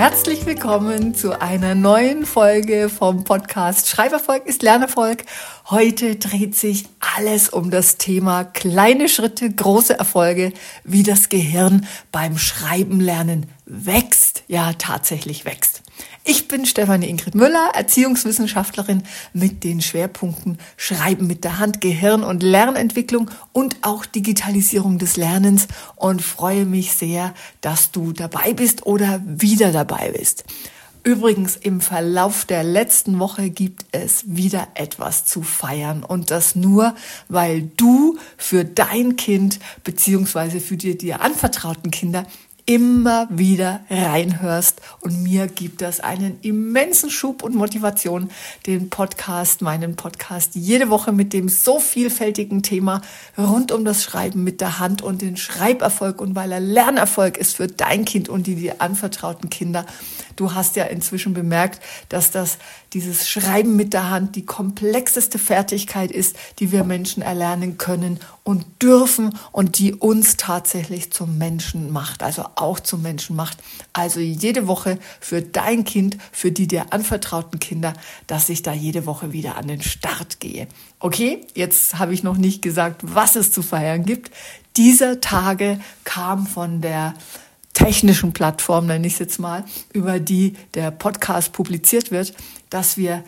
Herzlich willkommen zu einer neuen Folge vom Podcast Schreiberfolg ist Lernerfolg. Heute dreht sich alles um das Thema kleine Schritte, große Erfolge, wie das Gehirn beim Schreiben lernen wächst, ja tatsächlich wächst. Ich bin Stefanie Ingrid Müller, Erziehungswissenschaftlerin mit den Schwerpunkten Schreiben mit der Hand, Gehirn und Lernentwicklung und auch Digitalisierung des Lernens und freue mich sehr, dass du dabei bist oder wieder dabei bist. Übrigens, im Verlauf der letzten Woche gibt es wieder etwas zu feiern und das nur, weil du für dein Kind beziehungsweise für die dir anvertrauten Kinder immer wieder reinhörst. Und mir gibt das einen immensen Schub und Motivation, den Podcast, meinen Podcast jede Woche mit dem so vielfältigen Thema rund um das Schreiben mit der Hand und den Schreiberfolg und weil er Lernerfolg ist für dein Kind und die dir anvertrauten Kinder. Du hast ja inzwischen bemerkt, dass das dieses Schreiben mit der Hand die komplexeste Fertigkeit ist, die wir Menschen erlernen können und dürfen und die uns tatsächlich zum Menschen macht, also auch zum Menschen macht. Also jede Woche für dein Kind, für die dir anvertrauten Kinder, dass ich da jede Woche wieder an den Start gehe. Okay, jetzt habe ich noch nicht gesagt, was es zu feiern gibt. Dieser Tage kam von der technischen Plattform, nenne ich es jetzt mal, über die der Podcast publiziert wird, dass wir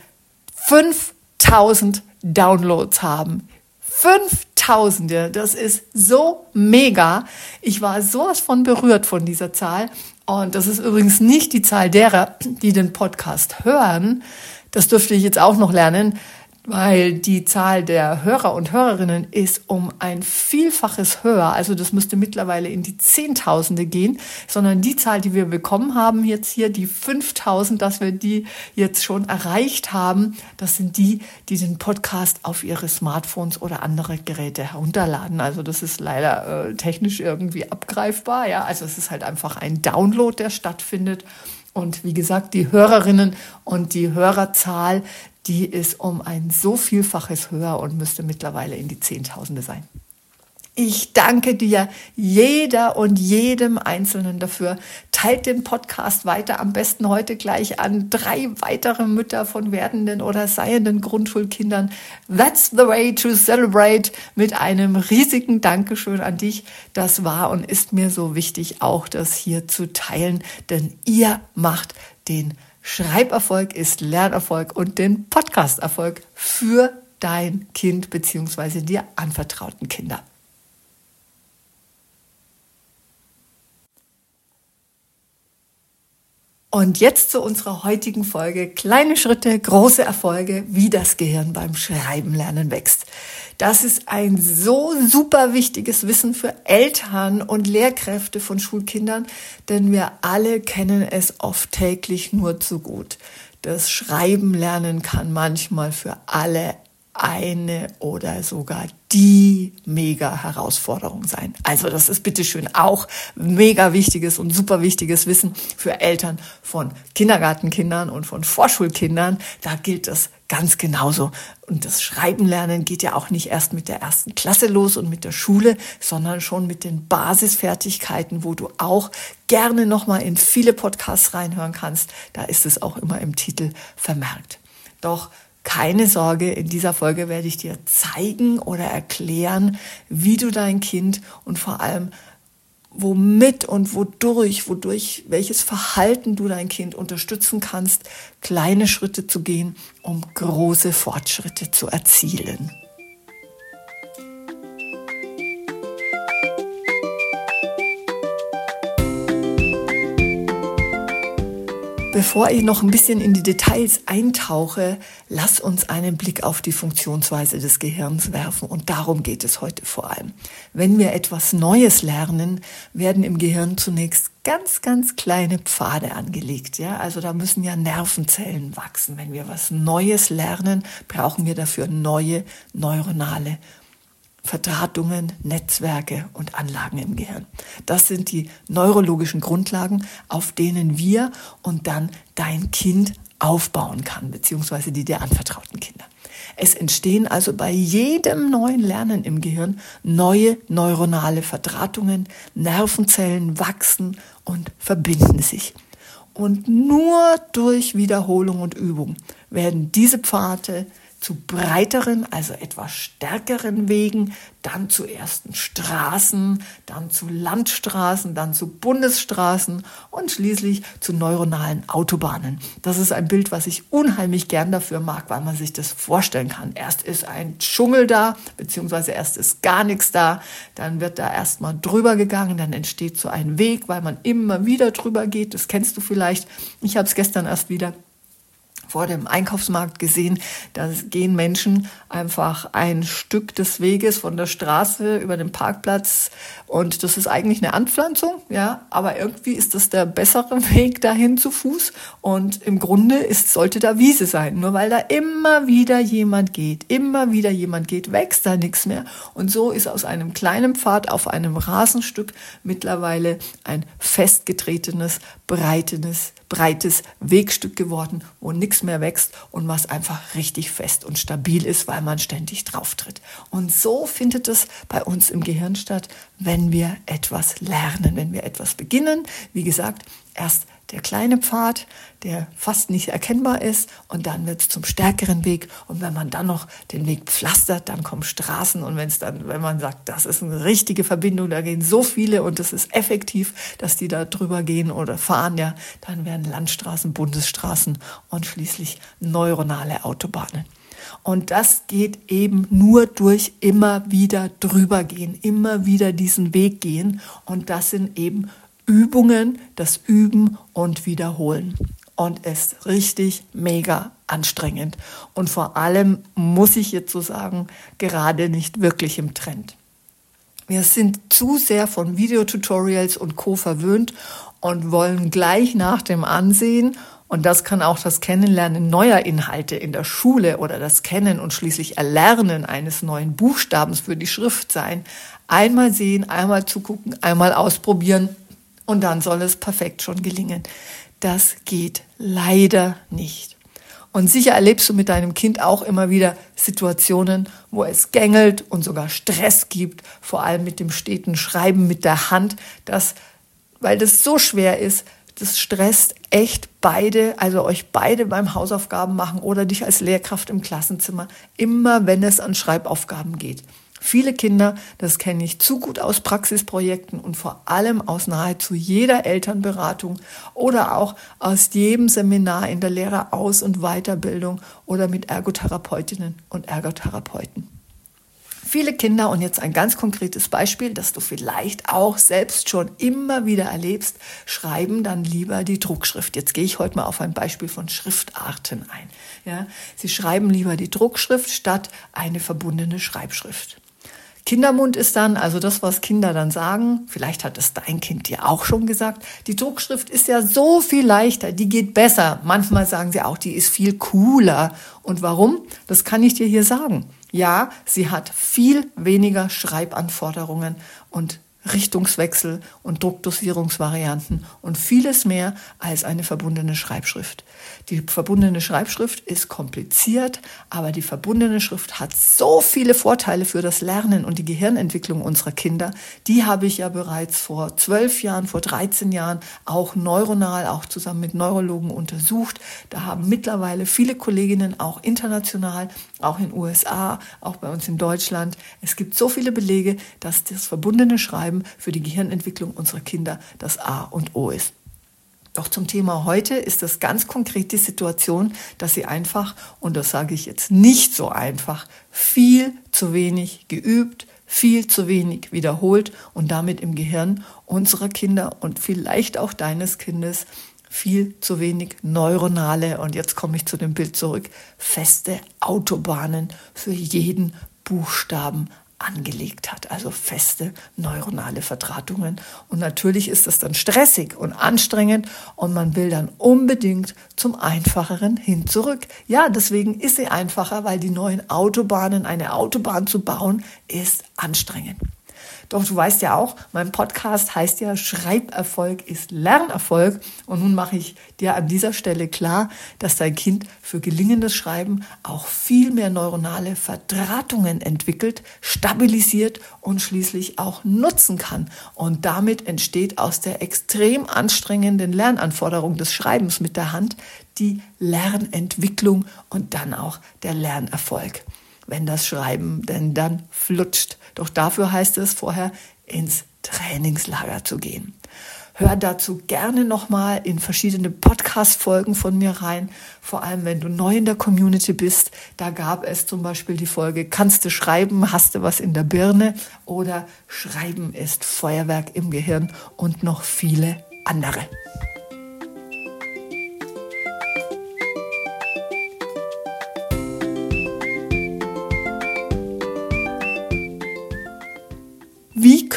5000 Downloads haben. 5000, ja, das ist so mega. Ich war sowas von berührt von dieser Zahl. Und das ist übrigens nicht die Zahl derer, die den Podcast hören. Das dürfte ich jetzt auch noch lernen weil die Zahl der Hörer und Hörerinnen ist um ein Vielfaches höher. Also das müsste mittlerweile in die Zehntausende gehen, sondern die Zahl, die wir bekommen haben jetzt hier, die 5000, dass wir die jetzt schon erreicht haben, das sind die, die den Podcast auf ihre Smartphones oder andere Geräte herunterladen. Also das ist leider äh, technisch irgendwie abgreifbar. Ja, also es ist halt einfach ein Download, der stattfindet. Und wie gesagt, die Hörerinnen und die Hörerzahl, die ist um ein so Vielfaches höher und müsste mittlerweile in die Zehntausende sein. Ich danke dir, jeder und jedem Einzelnen dafür. Teilt den Podcast weiter, am besten heute gleich an drei weitere Mütter von werdenden oder seienden Grundschulkindern. That's the way to celebrate mit einem riesigen Dankeschön an dich. Das war und ist mir so wichtig, auch das hier zu teilen, denn ihr macht den Schreiberfolg ist Lernerfolg und den Podcasterfolg für dein Kind bzw. dir anvertrauten Kinder. Und jetzt zu unserer heutigen Folge. Kleine Schritte, große Erfolge, wie das Gehirn beim Schreiben lernen wächst. Das ist ein so super wichtiges Wissen für Eltern und Lehrkräfte von Schulkindern, denn wir alle kennen es oft täglich nur zu gut. Das Schreiben lernen kann manchmal für alle eine oder sogar die mega Herausforderung sein. Also das ist bitteschön auch mega wichtiges und super wichtiges Wissen für Eltern von Kindergartenkindern und von Vorschulkindern. Da gilt das ganz genauso. Und das Schreiben lernen geht ja auch nicht erst mit der ersten Klasse los und mit der Schule, sondern schon mit den Basisfertigkeiten, wo du auch gerne nochmal in viele Podcasts reinhören kannst. Da ist es auch immer im Titel vermerkt. Doch keine Sorge, in dieser Folge werde ich dir zeigen oder erklären, wie du dein Kind und vor allem womit und wodurch, wodurch, welches Verhalten du dein Kind unterstützen kannst, kleine Schritte zu gehen, um große Fortschritte zu erzielen. Bevor ich noch ein bisschen in die Details eintauche, lass uns einen Blick auf die Funktionsweise des Gehirns werfen. Und darum geht es heute vor allem. Wenn wir etwas Neues lernen, werden im Gehirn zunächst ganz, ganz kleine Pfade angelegt. Ja, also da müssen ja Nervenzellen wachsen. Wenn wir was Neues lernen, brauchen wir dafür neue neuronale Verdrahtungen, Netzwerke und Anlagen im Gehirn. Das sind die neurologischen Grundlagen, auf denen wir und dann dein Kind aufbauen kann, beziehungsweise die dir anvertrauten Kinder. Es entstehen also bei jedem neuen Lernen im Gehirn neue neuronale Verdrahtungen, Nervenzellen wachsen und verbinden sich. Und nur durch Wiederholung und Übung werden diese Pfade zu breiteren, also etwas stärkeren Wegen, dann zu ersten Straßen, dann zu Landstraßen, dann zu Bundesstraßen und schließlich zu neuronalen Autobahnen. Das ist ein Bild, was ich unheimlich gern dafür mag, weil man sich das vorstellen kann. Erst ist ein Dschungel da, beziehungsweise erst ist gar nichts da, dann wird da erstmal drüber gegangen, dann entsteht so ein Weg, weil man immer wieder drüber geht. Das kennst du vielleicht. Ich habe es gestern erst wieder vor dem Einkaufsmarkt gesehen, da gehen Menschen einfach ein Stück des Weges von der Straße über den Parkplatz. Und das ist eigentlich eine Anpflanzung, ja, aber irgendwie ist das der bessere Weg dahin zu Fuß. Und im Grunde ist, sollte da Wiese sein. Nur weil da immer wieder jemand geht, immer wieder jemand geht, wächst da nichts mehr. Und so ist aus einem kleinen Pfad auf einem Rasenstück mittlerweile ein festgetretenes, breitenes, breites Wegstück geworden, wo nichts mehr wächst und was einfach richtig fest und stabil ist, weil man ständig drauf tritt. Und so findet es bei uns im Gehirn statt, wenn wir etwas lernen, wenn wir etwas beginnen. Wie gesagt, erst der kleine Pfad, der fast nicht erkennbar ist und dann wird es zum stärkeren Weg und wenn man dann noch den Weg pflastert, dann kommen Straßen und wenn es dann, wenn man sagt, das ist eine richtige Verbindung, da gehen so viele und es ist effektiv, dass die da drüber gehen oder fahren, ja, dann werden Landstraßen, Bundesstraßen und schließlich neuronale Autobahnen. Und das geht eben nur durch immer wieder drüber gehen, immer wieder diesen Weg gehen. Und das sind eben Übungen, das Üben und Wiederholen. Und es ist richtig mega anstrengend. Und vor allem muss ich jetzt so sagen, gerade nicht wirklich im Trend. Wir sind zu sehr von Videotutorials und Co. verwöhnt und wollen gleich nach dem Ansehen und das kann auch das Kennenlernen neuer Inhalte in der Schule oder das Kennen und schließlich Erlernen eines neuen Buchstabens für die Schrift sein. Einmal sehen, einmal zugucken, einmal ausprobieren und dann soll es perfekt schon gelingen. Das geht leider nicht. Und sicher erlebst du mit deinem Kind auch immer wieder Situationen, wo es gängelt und sogar Stress gibt, vor allem mit dem steten Schreiben mit der Hand, dass, weil das so schwer ist, das stresst echt beide, also euch beide beim Hausaufgaben machen oder dich als Lehrkraft im Klassenzimmer, immer wenn es an Schreibaufgaben geht. Viele Kinder, das kenne ich zu gut aus Praxisprojekten und vor allem aus nahezu jeder Elternberatung oder auch aus jedem Seminar in der Lehreraus- und Weiterbildung oder mit Ergotherapeutinnen und Ergotherapeuten. Viele Kinder, und jetzt ein ganz konkretes Beispiel, das du vielleicht auch selbst schon immer wieder erlebst, schreiben dann lieber die Druckschrift. Jetzt gehe ich heute mal auf ein Beispiel von Schriftarten ein. Ja, sie schreiben lieber die Druckschrift statt eine verbundene Schreibschrift. Kindermund ist dann, also das, was Kinder dann sagen, vielleicht hat es dein Kind dir auch schon gesagt, die Druckschrift ist ja so viel leichter, die geht besser. Manchmal sagen sie auch, die ist viel cooler. Und warum? Das kann ich dir hier sagen. Ja, sie hat viel weniger Schreibanforderungen und Richtungswechsel und Druckdosierungsvarianten und vieles mehr als eine verbundene Schreibschrift. Die verbundene Schreibschrift ist kompliziert, aber die verbundene Schrift hat so viele Vorteile für das Lernen und die Gehirnentwicklung unserer Kinder. Die habe ich ja bereits vor zwölf Jahren, vor 13 Jahren auch neuronal, auch zusammen mit Neurologen untersucht. Da haben mittlerweile viele Kolleginnen auch international, auch in USA, auch bei uns in Deutschland. Es gibt so viele Belege, dass das verbundene Schreiben für die Gehirnentwicklung unserer Kinder das A und O ist. Doch zum Thema heute ist das ganz konkret die Situation, dass sie einfach, und das sage ich jetzt nicht so einfach, viel zu wenig geübt, viel zu wenig wiederholt und damit im Gehirn unserer Kinder und vielleicht auch deines Kindes viel zu wenig neuronale, und jetzt komme ich zu dem Bild zurück, feste Autobahnen für jeden Buchstaben angelegt hat, also feste neuronale Verdrahtungen. Und natürlich ist das dann stressig und anstrengend und man will dann unbedingt zum Einfacheren hin zurück. Ja, deswegen ist sie einfacher, weil die neuen Autobahnen, eine Autobahn zu bauen, ist anstrengend. Doch du weißt ja auch, mein Podcast heißt ja Schreiberfolg ist Lernerfolg. Und nun mache ich dir an dieser Stelle klar, dass dein Kind für gelingendes Schreiben auch viel mehr neuronale Verdrahtungen entwickelt, stabilisiert und schließlich auch nutzen kann. Und damit entsteht aus der extrem anstrengenden Lernanforderung des Schreibens mit der Hand die Lernentwicklung und dann auch der Lernerfolg wenn das Schreiben denn dann flutscht. Doch dafür heißt es vorher ins Trainingslager zu gehen. Hör dazu gerne nochmal in verschiedene Podcast-Folgen von mir rein. Vor allem, wenn du neu in der Community bist. Da gab es zum Beispiel die Folge Kannst du schreiben? Hast du was in der Birne? Oder Schreiben ist Feuerwerk im Gehirn und noch viele andere.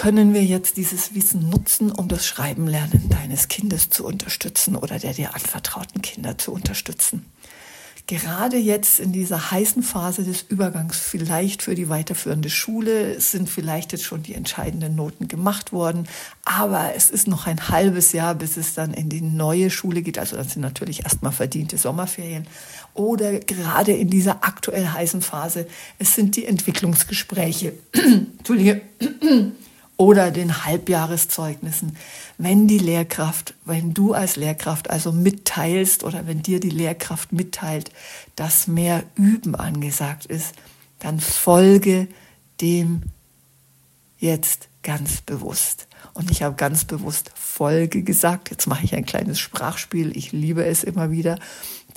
Können wir jetzt dieses Wissen nutzen, um das Schreibenlernen deines Kindes zu unterstützen oder der dir anvertrauten Kinder zu unterstützen? Gerade jetzt in dieser heißen Phase des Übergangs, vielleicht für die weiterführende Schule, sind vielleicht jetzt schon die entscheidenden Noten gemacht worden, aber es ist noch ein halbes Jahr, bis es dann in die neue Schule geht. Also das sind natürlich erstmal verdiente Sommerferien. Oder gerade in dieser aktuell heißen Phase, es sind die Entwicklungsgespräche. Entschuldige oder den Halbjahreszeugnissen. Wenn die Lehrkraft, wenn du als Lehrkraft also mitteilst oder wenn dir die Lehrkraft mitteilt, dass mehr Üben angesagt ist, dann folge dem jetzt ganz bewusst. Und ich habe ganz bewusst Folge gesagt. Jetzt mache ich ein kleines Sprachspiel. Ich liebe es immer wieder.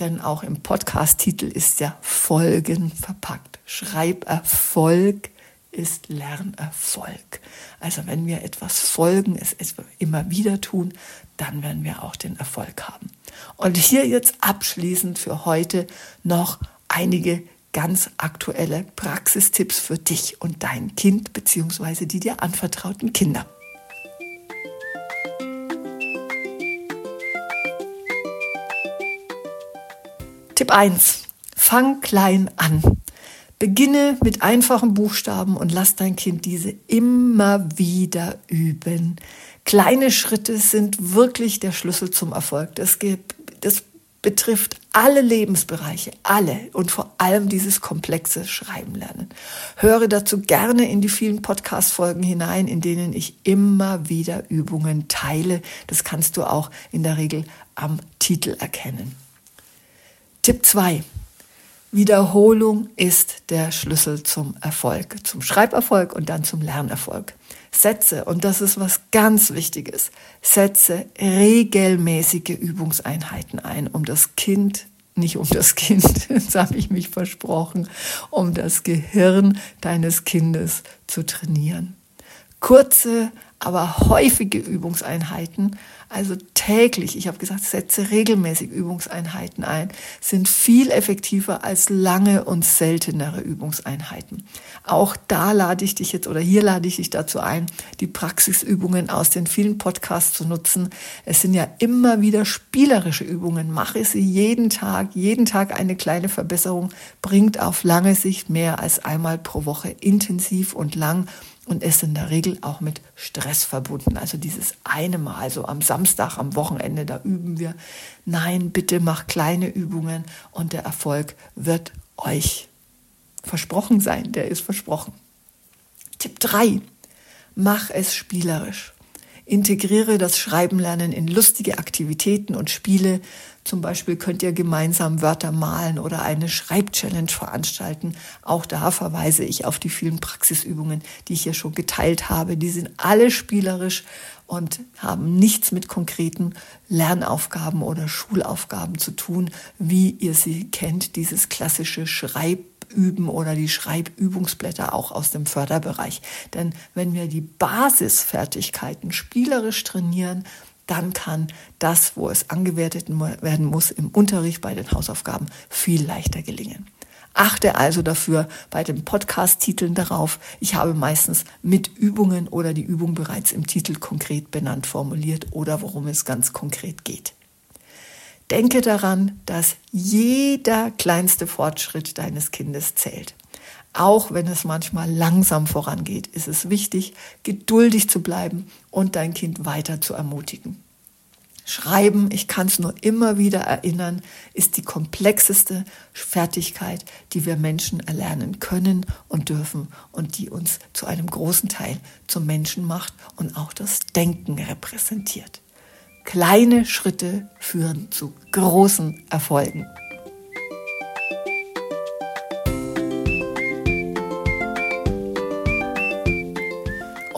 Denn auch im Podcast-Titel ist ja Folgen verpackt. Schreiberfolg ist Lernerfolg. Also wenn wir etwas folgen, es, immer wieder tun, dann werden wir auch den Erfolg haben. Und hier jetzt abschließend für heute noch einige ganz aktuelle Praxistipps für dich und dein Kind bzw. die dir anvertrauten Kinder. Tipp 1. Fang klein an. Beginne mit einfachen Buchstaben und lass dein Kind diese immer wieder üben. Kleine Schritte sind wirklich der Schlüssel zum Erfolg. Das, das betrifft alle Lebensbereiche, alle und vor allem dieses komplexe Schreiben lernen. Höre dazu gerne in die vielen Podcast-Folgen hinein, in denen ich immer wieder Übungen teile. Das kannst du auch in der Regel am Titel erkennen. Tipp 2. Wiederholung ist der Schlüssel zum Erfolg, zum Schreiberfolg und dann zum Lernerfolg. Setze, und das ist was ganz Wichtiges, setze regelmäßige Übungseinheiten ein, um das Kind, nicht um das Kind, das habe ich mich versprochen, um das Gehirn deines Kindes zu trainieren. Kurze, aber häufige Übungseinheiten also täglich, ich habe gesagt, setze regelmäßig Übungseinheiten ein, sind viel effektiver als lange und seltenere Übungseinheiten. Auch da lade ich dich jetzt oder hier lade ich dich dazu ein, die Praxisübungen aus den vielen Podcasts zu nutzen. Es sind ja immer wieder spielerische Übungen. Mache sie jeden Tag, jeden Tag eine kleine Verbesserung, bringt auf lange Sicht mehr als einmal pro Woche intensiv und lang und ist in der Regel auch mit Stress verbunden. Also dieses eine Mal, so am Samstag, am Wochenende, da üben wir. Nein, bitte mach kleine Übungen und der Erfolg wird euch versprochen sein. Der ist versprochen. Tipp 3. Mach es spielerisch. Integriere das Schreibenlernen in lustige Aktivitäten und Spiele. Zum Beispiel könnt ihr gemeinsam Wörter malen oder eine Schreibchallenge veranstalten. Auch da verweise ich auf die vielen Praxisübungen, die ich hier schon geteilt habe. Die sind alle spielerisch und haben nichts mit konkreten Lernaufgaben oder Schulaufgaben zu tun, wie ihr sie kennt, dieses klassische Schreib üben oder die Schreibübungsblätter auch aus dem Förderbereich. Denn wenn wir die Basisfertigkeiten spielerisch trainieren, dann kann das, wo es angewertet werden muss im Unterricht bei den Hausaufgaben, viel leichter gelingen. Achte also dafür bei den Podcast-Titeln darauf. Ich habe meistens mit Übungen oder die Übung bereits im Titel konkret benannt formuliert oder worum es ganz konkret geht. Denke daran, dass jeder kleinste Fortschritt deines Kindes zählt. Auch wenn es manchmal langsam vorangeht, ist es wichtig, geduldig zu bleiben und dein Kind weiter zu ermutigen. Schreiben, ich kann es nur immer wieder erinnern, ist die komplexeste Fertigkeit, die wir Menschen erlernen können und dürfen und die uns zu einem großen Teil zum Menschen macht und auch das Denken repräsentiert. Kleine Schritte führen zu großen Erfolgen.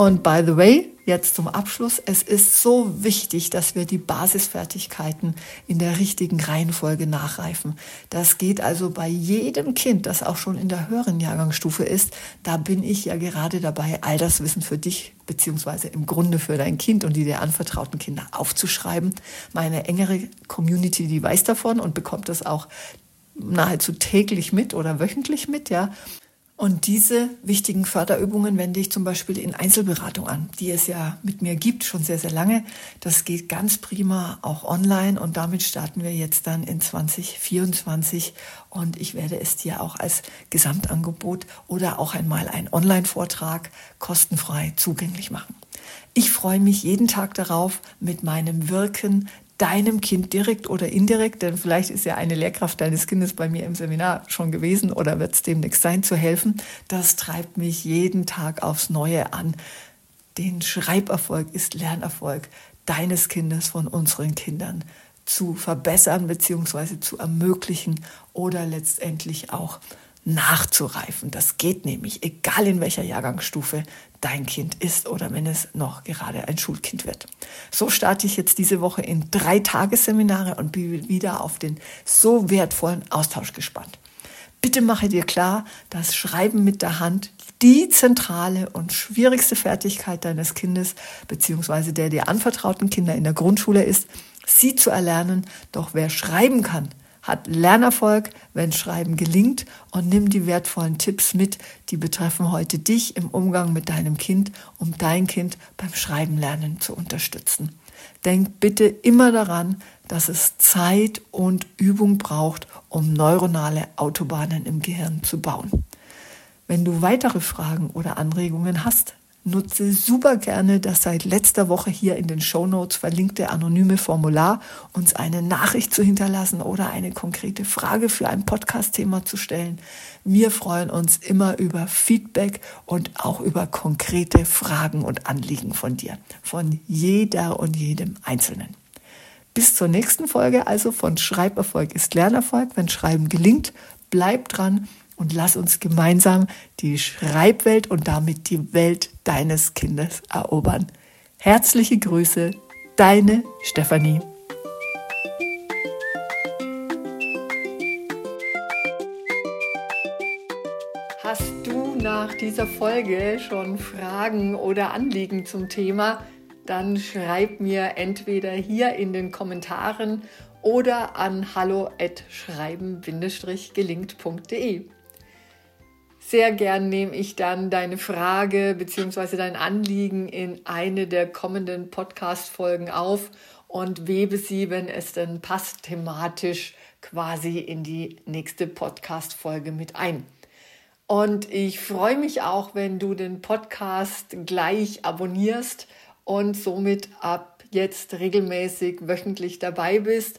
Und by the way, jetzt zum Abschluss. Es ist so wichtig, dass wir die Basisfertigkeiten in der richtigen Reihenfolge nachreifen. Das geht also bei jedem Kind, das auch schon in der höheren Jahrgangsstufe ist. Da bin ich ja gerade dabei, all das Wissen für dich beziehungsweise im Grunde für dein Kind und die dir anvertrauten Kinder aufzuschreiben. Meine engere Community, die weiß davon und bekommt das auch nahezu täglich mit oder wöchentlich mit, ja. Und diese wichtigen Förderübungen wende ich zum Beispiel in Einzelberatung an, die es ja mit mir gibt, schon sehr, sehr lange. Das geht ganz prima auch online und damit starten wir jetzt dann in 2024 und ich werde es dir auch als Gesamtangebot oder auch einmal einen Online-Vortrag kostenfrei zugänglich machen. Ich freue mich jeden Tag darauf, mit meinem Wirken deinem Kind direkt oder indirekt, denn vielleicht ist ja eine Lehrkraft deines Kindes bei mir im Seminar schon gewesen oder wird es demnächst sein, zu helfen. Das treibt mich jeden Tag aufs Neue an. Den Schreiberfolg ist Lernerfolg deines Kindes von unseren Kindern zu verbessern bzw. zu ermöglichen oder letztendlich auch nachzureifen. Das geht nämlich, egal in welcher Jahrgangsstufe dein Kind ist oder wenn es noch gerade ein Schulkind wird. So starte ich jetzt diese Woche in drei Tagesseminare und bin wieder auf den so wertvollen Austausch gespannt. Bitte mache dir klar, dass Schreiben mit der Hand die zentrale und schwierigste Fertigkeit deines Kindes bzw. der dir anvertrauten Kinder in der Grundschule ist, sie zu erlernen. Doch wer schreiben kann, hat Lernerfolg, wenn Schreiben gelingt und nimm die wertvollen Tipps mit, die betreffen heute dich im Umgang mit deinem Kind, um dein Kind beim Schreiben lernen zu unterstützen. Denk bitte immer daran, dass es Zeit und Übung braucht, um neuronale Autobahnen im Gehirn zu bauen. Wenn du weitere Fragen oder Anregungen hast, nutze super gerne das seit letzter Woche hier in den Show Notes verlinkte anonyme Formular, uns eine Nachricht zu hinterlassen oder eine konkrete Frage für ein Podcast-Thema zu stellen. Wir freuen uns immer über Feedback und auch über konkrete Fragen und Anliegen von dir, von jeder und jedem Einzelnen. Bis zur nächsten Folge also von Schreiberfolg ist Lernerfolg. Wenn Schreiben gelingt, bleib dran und lass uns gemeinsam die Schreibwelt und damit die Welt deines Kindes erobern. Herzliche Grüße, deine Stefanie. Hast du nach dieser Folge schon Fragen oder Anliegen zum Thema? Dann schreib mir entweder hier in den Kommentaren oder an hallo@schreiben-gelingt.de. Sehr gern nehme ich dann deine Frage bzw. dein Anliegen in eine der kommenden Podcast-Folgen auf und webe sie, wenn es denn passt, thematisch quasi in die nächste Podcast-Folge mit ein. Und ich freue mich auch, wenn du den Podcast gleich abonnierst und somit ab jetzt regelmäßig wöchentlich dabei bist